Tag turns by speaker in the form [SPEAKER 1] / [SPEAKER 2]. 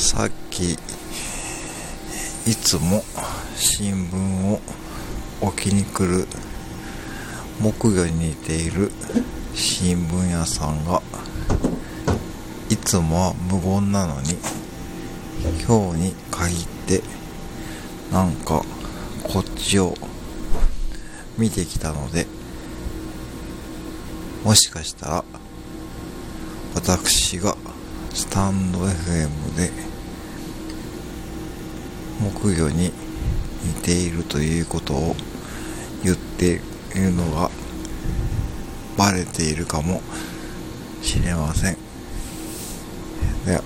[SPEAKER 1] さっきいつも新聞を置きに来る木魚に似ている新聞屋さんがいつもは無言なのに今日に限ってなんかこっちを見てきたのでもしかしたら私がスタンド FM で木魚に似ているということを言っているのがバレているかもしれません。で